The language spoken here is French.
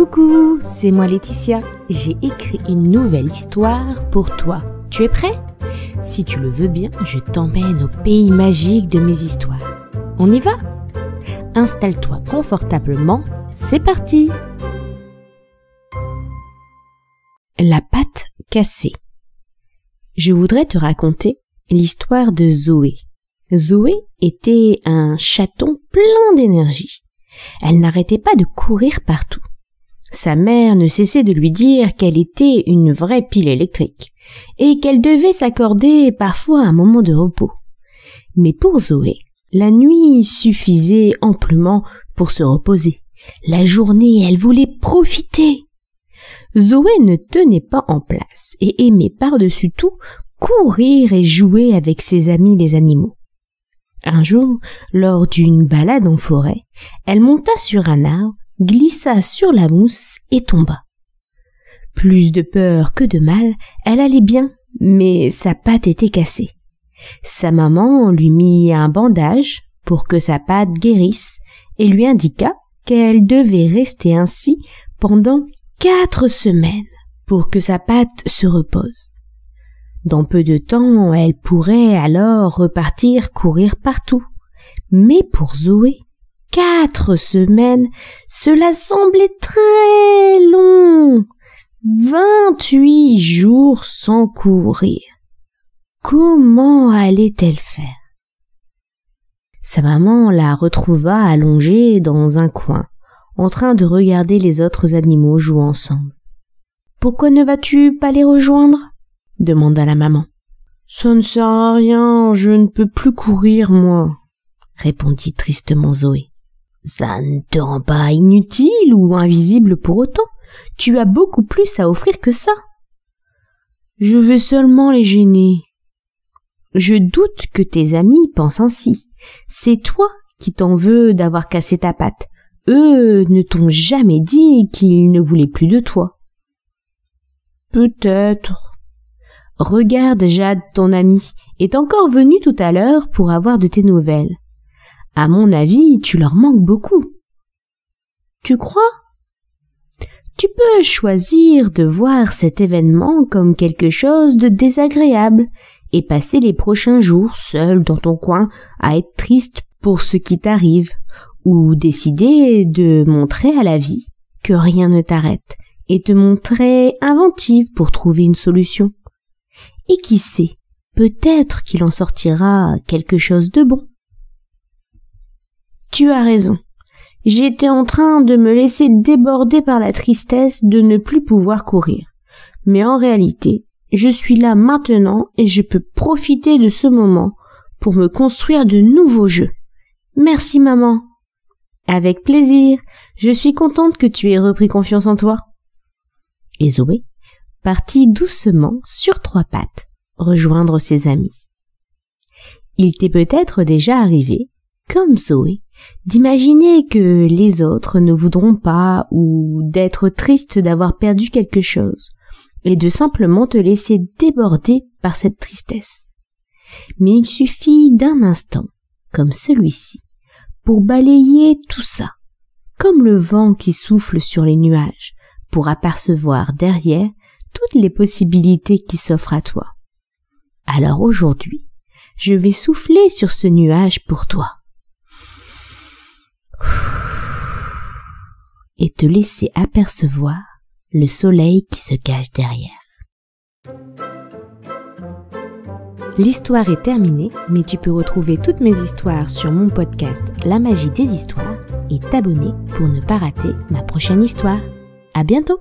Coucou, c'est moi Laetitia. J'ai écrit une nouvelle histoire pour toi. Tu es prêt? Si tu le veux bien, je t'emmène au pays magique de mes histoires. On y va? Installe-toi confortablement, c'est parti La patte cassée. Je voudrais te raconter l'histoire de Zoé. Zoé était un chaton plein d'énergie. Elle n'arrêtait pas de courir partout. Sa mère ne cessait de lui dire qu'elle était une vraie pile électrique et qu'elle devait s'accorder parfois un moment de repos. Mais pour Zoé, la nuit suffisait amplement pour se reposer. La journée, elle voulait profiter. Zoé ne tenait pas en place et aimait par-dessus tout courir et jouer avec ses amis les animaux. Un jour, lors d'une balade en forêt, elle monta sur un arbre glissa sur la mousse et tomba. Plus de peur que de mal, elle allait bien, mais sa patte était cassée. Sa maman lui mit un bandage pour que sa patte guérisse et lui indiqua qu'elle devait rester ainsi pendant quatre semaines pour que sa patte se repose. Dans peu de temps, elle pourrait alors repartir courir partout. Mais pour Zoé, quatre semaines, cela semblait très long. Vingt-huit jours sans courir. Comment allait-elle faire? Sa maman la retrouva allongée dans un coin, en train de regarder les autres animaux jouer ensemble. Pourquoi ne vas-tu pas les rejoindre? Demanda la maman. Ça ne sert à rien, je ne peux plus courir, moi, répondit tristement Zoé. Ça ne te rend pas inutile ou invisible pour autant. Tu as beaucoup plus à offrir que ça. Je vais seulement les gêner. Je doute que tes amis pensent ainsi. C'est toi qui t'en veux d'avoir cassé ta patte. Eux ne t'ont jamais dit qu'ils ne voulaient plus de toi. Peut-être. Regarde, Jade, ton ami, est encore venu tout à l'heure pour avoir de tes nouvelles. À mon avis, tu leur manques beaucoup. Tu crois? Tu peux choisir de voir cet événement comme quelque chose de désagréable et passer les prochains jours seul dans ton coin à être triste pour ce qui t'arrive, ou décider de montrer à la vie que rien ne t'arrête et te montrer inventive pour trouver une solution. Et qui sait, peut-être qu'il en sortira quelque chose de bon. Tu as raison. J'étais en train de me laisser déborder par la tristesse de ne plus pouvoir courir. Mais en réalité, je suis là maintenant et je peux profiter de ce moment pour me construire de nouveaux jeux. Merci maman. Avec plaisir. Je suis contente que tu aies repris confiance en toi. Et Zoé? Partit doucement sur trois pattes rejoindre ses amis. Il t'est peut-être déjà arrivé, comme Zoé, d'imaginer que les autres ne voudront pas ou d'être triste d'avoir perdu quelque chose et de simplement te laisser déborder par cette tristesse. Mais il suffit d'un instant, comme celui-ci, pour balayer tout ça, comme le vent qui souffle sur les nuages, pour apercevoir derrière toutes les possibilités qui s'offrent à toi. Alors aujourd'hui, je vais souffler sur ce nuage pour toi. Et te laisser apercevoir le soleil qui se cache derrière. L'histoire est terminée, mais tu peux retrouver toutes mes histoires sur mon podcast La magie des histoires et t'abonner pour ne pas rater ma prochaine histoire. À bientôt!